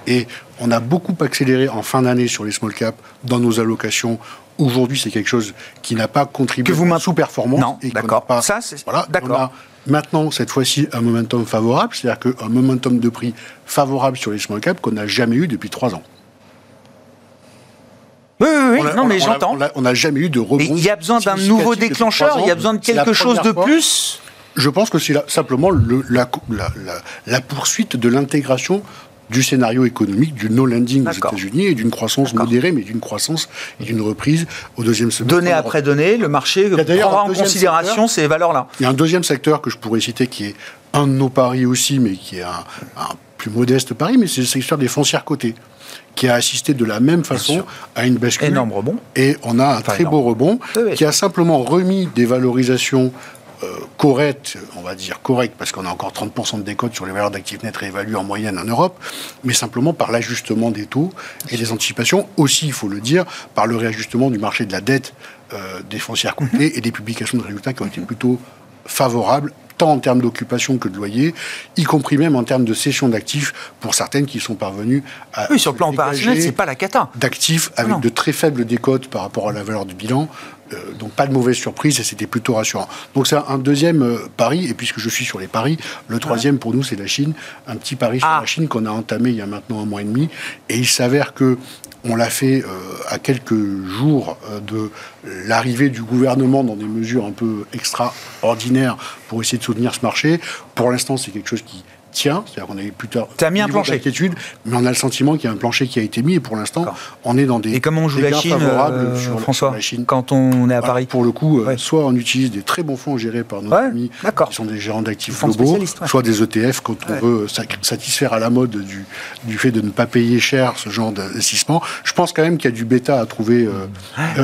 et on a beaucoup accéléré en fin d'année sur les small caps dans nos allocations Aujourd'hui, c'est quelque chose qui n'a pas contribué que vous à sous-performance. Non, d'accord. Ça, c'est voilà, d'accord. Maintenant, cette fois-ci, un momentum favorable, c'est-à-dire qu'un momentum de prix favorable sur les small caps qu'on n'a jamais eu depuis trois ans. Oui, oui, oui. non, mais j'entends. On n'a jamais eu de rebond. Il y a besoin d'un nouveau déclencheur, il y a besoin de quelque chose de plus Je pense que c'est simplement le, la, la, poursuite de l'intégration du scénario économique du no-landing aux États-Unis et d'une croissance modérée, mais d'une croissance et d'une reprise au deuxième semestre. Donnée après donnée, le marché prendra en considération ces valeurs-là. Il y a un deuxième secteur que je pourrais citer qui est un de nos paris aussi, mais qui est un, plus modeste pari, mais c'est le secteur des foncières cotées qui a assisté de la même façon à une baisse Énorme rebond. Et on a un très beau rebond qui a simplement remis des valorisations euh, correcte, on va dire correcte, parce qu'on a encore 30% de décote sur les valeurs d'actifs nets réévaluées en moyenne en Europe, mais simplement par l'ajustement des taux et des anticipations, aussi, il faut le dire, par le réajustement du marché de la dette euh, des foncières cotées et des publications de résultats qui ont été plutôt favorables tant en termes d'occupation que de loyer, y compris même en termes de cession d'actifs pour certaines qui sont parvenues à. Oui, sur le plan opérationnel, c'est pas la cata. D'actifs avec de très faibles décotes par rapport à la valeur du bilan. Euh, donc pas de mauvaise surprise et c'était plutôt rassurant. Donc c'est un deuxième euh, pari, et puisque je suis sur les paris, le troisième pour nous c'est la Chine, un petit pari sur ah. la Chine qu'on a entamé il y a maintenant un mois et demi, et il s'avère que on l'a fait euh, à quelques jours de l'arrivée du gouvernement dans des mesures un peu extraordinaires pour essayer de soutenir ce marché. Pour l'instant, c'est quelque chose qui tient, c'est-à-dire qu'on a eu plus tard as mis un plancher. mais on a le sentiment qu'il y a un plancher qui a été mis et pour l'instant on est dans des et comment on joue la Chine, euh, sur François, la Chine. quand on est à Paris Pour le coup, euh, soit on utilise des très bons fonds gérés par nos amis qui sont des gérants d'actifs globaux, soit des ETF quand on veut satisfaire à la mode du, du fait de ne pas payer cher ce genre d'investissement. Je pense quand même qu'il y a du bêta à trouver, euh,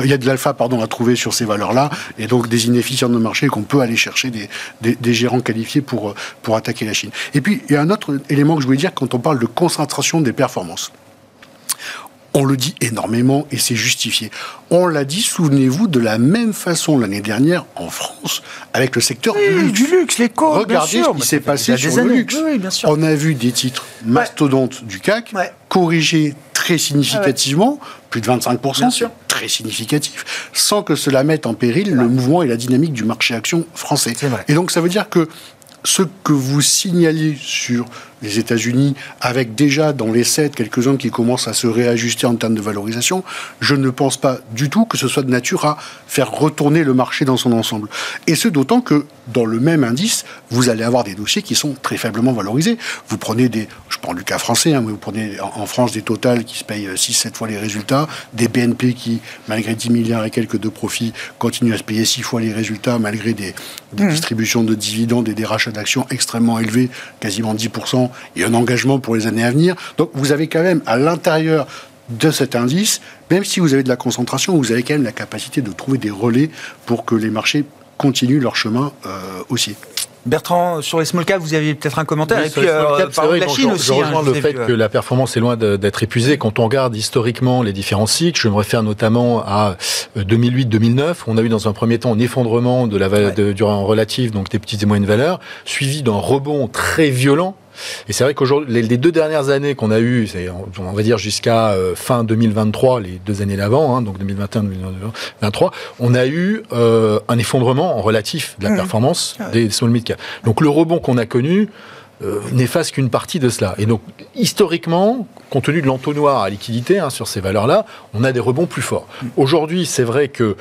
il y a de l'alpha pardon à trouver sur ces valeurs-là et donc des inefficients de marché qu'on peut aller chercher des, des, des gérants qualifiés pour pour attaquer la Chine. Et puis il y a un autre élément que je voulais dire quand on parle de concentration des performances. On le dit énormément et c'est justifié. On l'a dit, souvenez-vous, de la même façon l'année dernière en France avec le secteur du luxe. les Regardez ce qui s'est passé sur le luxe. On a vu des titres mastodontes du CAC corriger très significativement, plus de 25%, très significatif, sans que cela mette en péril le mouvement et la dynamique du marché action français. Et donc ça veut dire que ce que vous signaliez sur les États-Unis, avec déjà dans les 7 quelques-uns qui commencent à se réajuster en termes de valorisation, je ne pense pas du tout que ce soit de nature à faire retourner le marché dans son ensemble. Et ce d'autant que dans le même indice, vous allez avoir des dossiers qui sont très faiblement valorisés. Vous prenez des, je prends le cas français, hein, mais vous prenez en France des totales qui se payent 6-7 fois les résultats, des BNP qui, malgré 10 milliards et quelques de profits, continuent à se payer 6 fois les résultats malgré des, mmh. distributions de dividendes et des rachats d'actions extrêmement élevés, quasiment 10%, et un engagement pour les années à venir. Donc vous avez quand même à l'intérieur de cet indice, même si vous avez de la concentration, vous avez quand même la capacité de trouver des relais pour que les marchés continuent leur chemin euh, aussi. Bertrand, sur les small caps, vous aviez peut-être un commentaire. et puis, euh, par la Chine aussi. Je rejoins hein, le fait que la performance est loin d'être épuisée. Quand on regarde historiquement les différents cycles, je me réfère notamment à 2008-2009. Euh, on a eu dans un premier temps un effondrement de la ouais. de, durant relative, donc des petites et moyennes valeurs, suivi d'un rebond très violent et c'est vrai qu'aujourd'hui, les, deux dernières années qu'on a eues, on va dire jusqu'à euh, fin 2023, les deux années d'avant, hein, donc 2021-2023, on a eu euh, un effondrement en relatif de la mmh. performance ah des small mid cap. Donc le rebond qu'on a connu euh, n'efface qu'une partie de cela. Et donc historiquement, compte tenu de l'entonnoir à liquidité hein, sur ces valeurs-là, on a des rebonds plus forts. Mmh. Aujourd'hui, c'est vrai que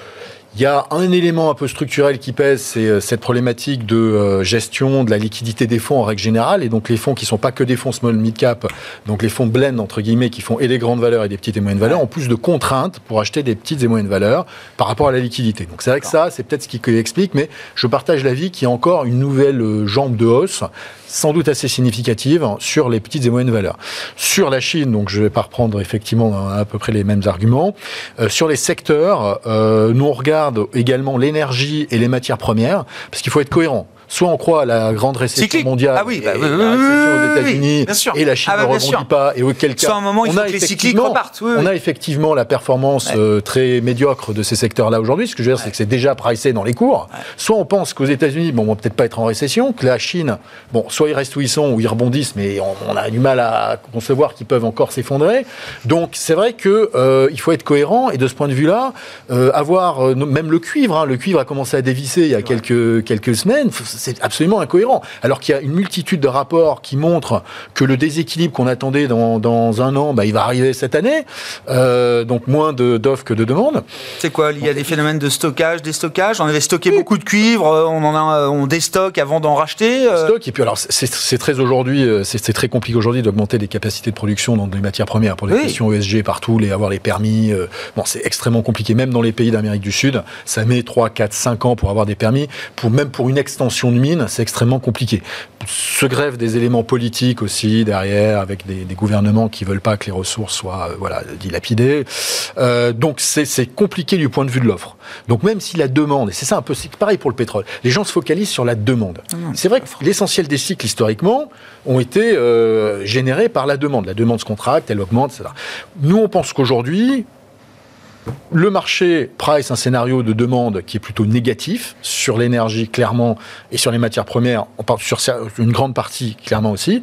il y a un élément un peu structurel qui pèse, c'est euh, cette problématique de euh, gestion de la liquidité des fonds en règle générale, et donc les fonds qui sont pas que des fonds small mid cap, donc les fonds blend entre guillemets qui font et des grandes valeurs et des petites et moyennes valeurs, en plus de contraintes pour acheter des petites et moyennes valeurs par rapport à la liquidité. Donc c'est vrai que ça, c'est peut-être ce qui explique, mais je partage l'avis qu'il y a encore une nouvelle euh, jambe de hausse sans doute assez significative sur les petites et moyennes valeurs. Sur la Chine, donc je ne vais pas reprendre effectivement à peu près les mêmes arguments. Euh, sur les secteurs, euh, nous on regarde également l'énergie et les matières premières, parce qu'il faut être cohérent soit on croit à la grande récession mondiale, ah oui, bah, et, la récession aux États-Unis, et la Chine ah, bah, ne rebondit pas, et auquel cas, soit un moment, il faut que les cycliques repartent. on a effectivement la performance euh, très médiocre de ces secteurs-là aujourd'hui. Ce que je veux dire, c'est que c'est déjà pricé dans les cours. Soit on pense qu'aux États-Unis, bon, on va peut-être pas être en récession, que la Chine, bon, soit ils restent où ils sont, ou ils rebondissent, mais on, a du mal à concevoir qu'ils peuvent encore s'effondrer. Donc c'est vrai que euh, il faut être cohérent, et de ce point de vue-là, euh, avoir même le cuivre, hein, le cuivre a commencé à dévisser il y a quelques quelques semaines c'est absolument incohérent. Alors qu'il y a une multitude de rapports qui montrent que le déséquilibre qu'on attendait dans, dans, un an, bah, il va arriver cette année. Euh, donc moins d'offres que de demandes. C'est quoi Il y a des phénomènes de stockage, déstockage? On avait stocké beaucoup de cuivre, euh, on en a, on déstocke avant d'en racheter. Euh. Stock, et puis alors c'est très aujourd'hui, c'est très compliqué aujourd'hui d'augmenter les capacités de production dans des matières premières pour les questions ESG partout, les avoir les permis. bon, c'est extrêmement compliqué, même dans les pays d'Amérique du Sud, ça met 3, 4, 5 ans pour avoir des permis, pour même pour une extension de mine, c'est extrêmement compliqué. Se grève des éléments politiques aussi derrière, avec des, gouvernements qui veulent pas que les ressources soient euh, voilà dilapidées. Euh, donc c'est compliqué du point de vue de l'offre. Donc même si la demande, et c'est ça un peu, c'est pareil pour le pétrole, les gens se focalisent sur la demande. Ah c'est vrai que l'essentiel des cycles historiquement ont été euh, générés par la demande. La demande se contracte, elle augmente, etc. Nous on pense qu'aujourd'hui, le marché price un scénario de demande qui est plutôt négatif sur l'énergie clairement et sur les matières premières, on parle sur une grande partie clairement aussi,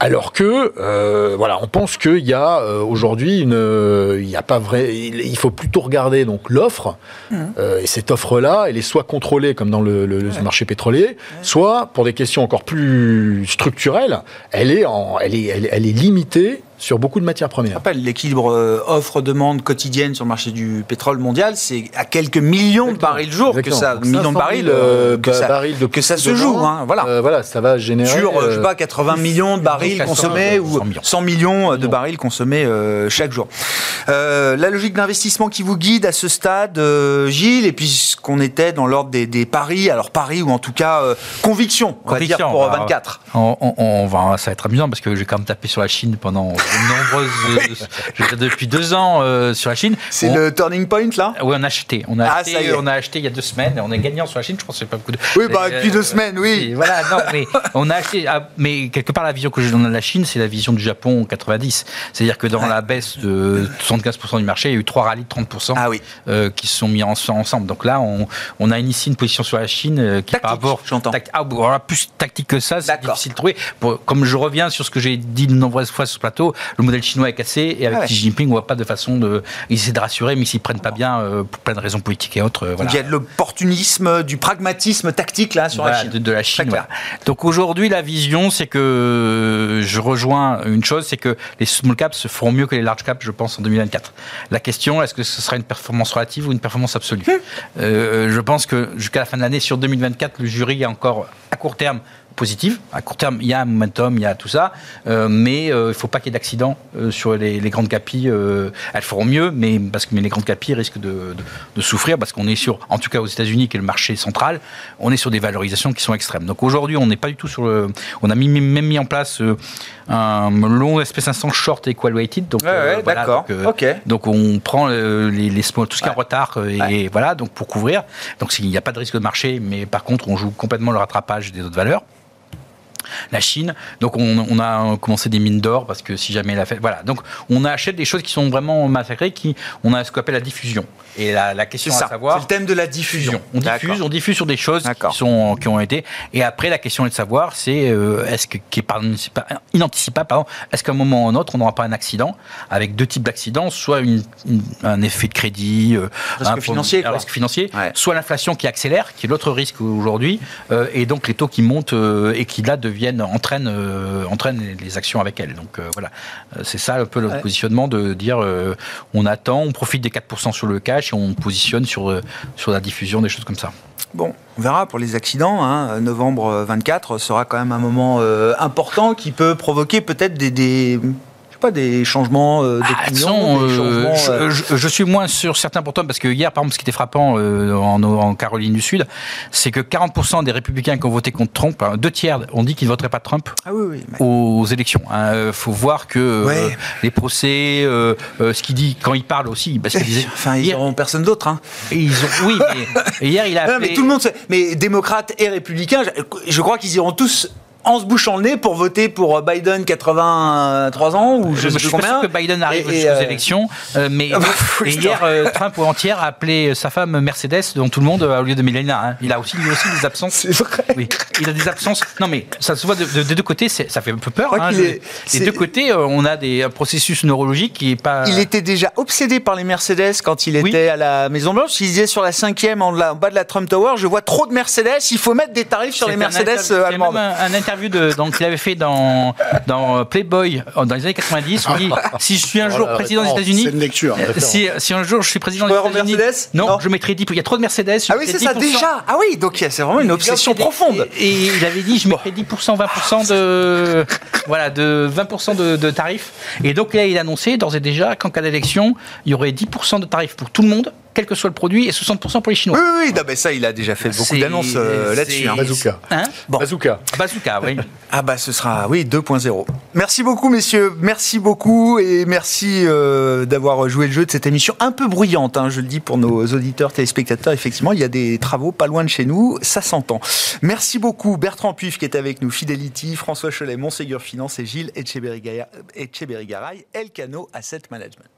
alors que euh, voilà, on pense qu'il y a euh, aujourd'hui une, il n'y a pas vrai, il, faut plutôt regarder donc l'offre. Mmh. euh, et cette offre-là, elle est soit contrôlée comme dans le, marché pétrolier, soit pour des questions encore plus structurelles, elle est en, elle est, elle est limitée sur beaucoup de matières premières. rappelle, l'équilibre euh, offre-demande quotidienne sur le marché du pétrole mondial, c'est à quelques millions de barils jour que ça, millions de barils, euh, que, ça, de que ça se joue. Hein, voilà. Euh, voilà, ça va générer. Sur, je sais pas, 80 millions de barils consommés ou 100 millions, de barils consommés chaque jour. la logique d'investissement qui vous guide à ce stade, Gilles, et puis ce qu'on était dans l'ordre des, paris, alors paris ou en tout cas conviction, on va dire pour 24. On, on, va, ça va être amusant parce que j'ai quand même tapé sur la Chine pendant nombreuses. je depuis deux ans euh, sur la Chine. C'est le turning point là? Oui, on a acheté. On a, ah, acheté, on a acheté il y a deux semaines. On est gagnant sur la Chine. Je pense que c'est pas beaucoup de. Oui, bah, depuis deux semaines, oui. Voilà, non, mais on a acheté. Ah, mais quelque part, la vision que j'ai dans la Chine, c'est la vision du Japon en 90. C'est-à-dire que dans la baisse de 75% du marché, il y a eu trois rallyes de 30% ah, oui. euh, qui se sont mis ensemble. Donc là, on, on a initié une position sur la Chine euh, qui tactique, par rapport. J'entends. ah, plus tactique que ça, c'est difficile de trouver. comme je reviens sur ce que j'ai dit de nombreuses fois sur ce plateau, le modèle chinois est cassé et avec Ah ouais. Xi Jinping, on voit pas de façon de. Ils essaient de rassurer, mais s'ils prennent pas bien euh, pour plein de raisons politiques et autres. euh, voilà. Il y a de l'opportunisme, du pragmatisme tactique là sur Voilà, la Chine. De, de la Chine. voilà. Donc aujourd'hui, la vision, c'est que je rejoins une chose, c'est que les small caps se feront mieux que les large caps, je pense, en 2024. La question, est-ce que ce sera une performance relative ou une performance absolue? Euh, Je pense que jusqu'à la fin de l'année, sur 2024, le jury est encore à court terme positif. À court terme, il y a un momentum, il y a tout ça, euh, mais euh, il ne faut pas qu'il y ait d'accidents euh, sur les, les grandes capis. euh, elles feront mieux, mais parce que mais les grandes capis risquent de, de- de souffrir parce qu'on est sur, en tout cas aux États-Unis, qui est le marché central, on est sur des valorisations qui sont extrêmes. Donc aujourd'hui, on n'est pas du tout sur le. On a mis- même mis en place un long SP500 short equal weighted. Donc, Ouais, ouais, voilà, d'accord. donc, donc on prend les, les small- tout ce qui est en retard et, voilà donc pour couvrir. Donc il n'y a pas de risque de marché, mais par contre on joue complètement le rattrapage des autres valeurs. La Chine, donc on, on a commencé des mines d'or parce que si jamais la fait, voilà, donc on achète des choses qui sont vraiment massacrées, qui on a ce qu'on appelle la diffusion. Et la, question ça. à savoir, C'est le thème de la diffusion. on diffuse, on diffuse sur des choses qui sont qui ont été. Et après, la question est de savoir, c'est euh, est-ce que qui est inanticipable, pardon, est-ce qu'à un moment ou un autre, on n'aura pas un accident avec deux types d'accidents, soit une- une- un effet de crédit, euh, Risque un, financier, un quoi. risque financier, Ouais. soit l'inflation qui accélère, qui est l'autre risque aujourd'hui, euh, et donc les taux qui montent euh, et qui là deviennent entraînent euh, entraînent les- actions avec elles. Donc euh, voilà, Euh, c'est ça un peu le Ouais. positionnement de dire euh, on attend, on profite des 4% sur le cash et on positionne sur sur la diffusion des choses comme ça. Bon, on verra pour les accidents. hein. Novembre 24 sera quand même un moment important qui peut provoquer peut-être des, pas, des changements euh, Ah, d'opinion, changements, je, je- je suis moins sur certains pourtant parce que hier, par exemple, ce qui était frappant en, en Caroline du Sud, c'est que 40% des républicains qui ont voté contre Trump, hein, deux tiers ont dit qu'ils ne voteraient pas Trump Ah oui, oui. mais- aux élections. Il faut voir que euh, les procès, euh, euh, ce qu'il dit quand il parle aussi, parce qu'il disait. Enfin, ils n'auront personne d'autre. Hein. ils ont, oui, mais hier il a Non, appelé- mais tout le monde sait. Mais démocrates et républicains, je, je crois qu'ils iront tous en se bouchant le nez pour voter pour Biden 83 ans ou je, Je, sais je plus suis pas combien. sûr que Biden arrive Et- et, euh, élections, euh, mais Ah bah, et hier euh, Trump ou entière a appelé sa femme Mercedes, dont tout le monde euh, au lieu de Melania. hein. Il a aussi lui aussi des absences. C'est vrai. Oui, il a des absences. Non, mais ça se voit de- de- des deux côtés, ça fait un peu peur. Hein. est- des deux côtés, euh, on a des processus neurologiques qui est pas. Il était déjà obsédé par les Mercedes quand il Oui. était à la Maison Blanche. Il disait sur la cinquième en, en bas de la Trump Tower, je vois trop de Mercedes. Il faut mettre des tarifs sur les Mercedes euh, allemandes. même un, un interview de, donc, qu'il avait fait dans, dans Playboy euh, dans les années 90. où il dit, si je suis un jour Oh là, président des États-Unis, C'est une lecture. euh, si, si un jour je suis président des États-Unis, Mercedes? non, Non. je mettrai 10 Il y a trop de Mercedes. Ah oui, mettrai c'est ça 10%. déjà. Ah oui, donc c'est vraiment une obsession profonde. Et, et il avait dit, je mettrais 10%, 20% de, voilà, de 20% de, de tarifs. Et donc là, il a annoncé d'ores et déjà qu'en cas d'élection, il y aurait 10% de tarifs pour tout le monde, quel que soit le produit, et 60% pour les Chinois. Oui, oui, oui. Non, mais ça, il a déjà fait beaucoup d'annonces euh, là-dessus. hein. Bazooka. Hein Bon. Bazooka. Bazooka, oui. Ah bah ce sera, oui, 2.0. Merci beaucoup messieurs, merci beaucoup et merci euh, d'avoir joué le jeu de cette émission un peu bruyante, hein, je le dis pour nos auditeurs, téléspectateurs, effectivement, il y a des travaux pas loin de chez nous, ça s'entend. Merci beaucoup Bertrand Puif qui est avec nous, Fidelity, François Cholet, Monségur Finance et Gilles Etcheberry-Garay, Elcano Asset Management.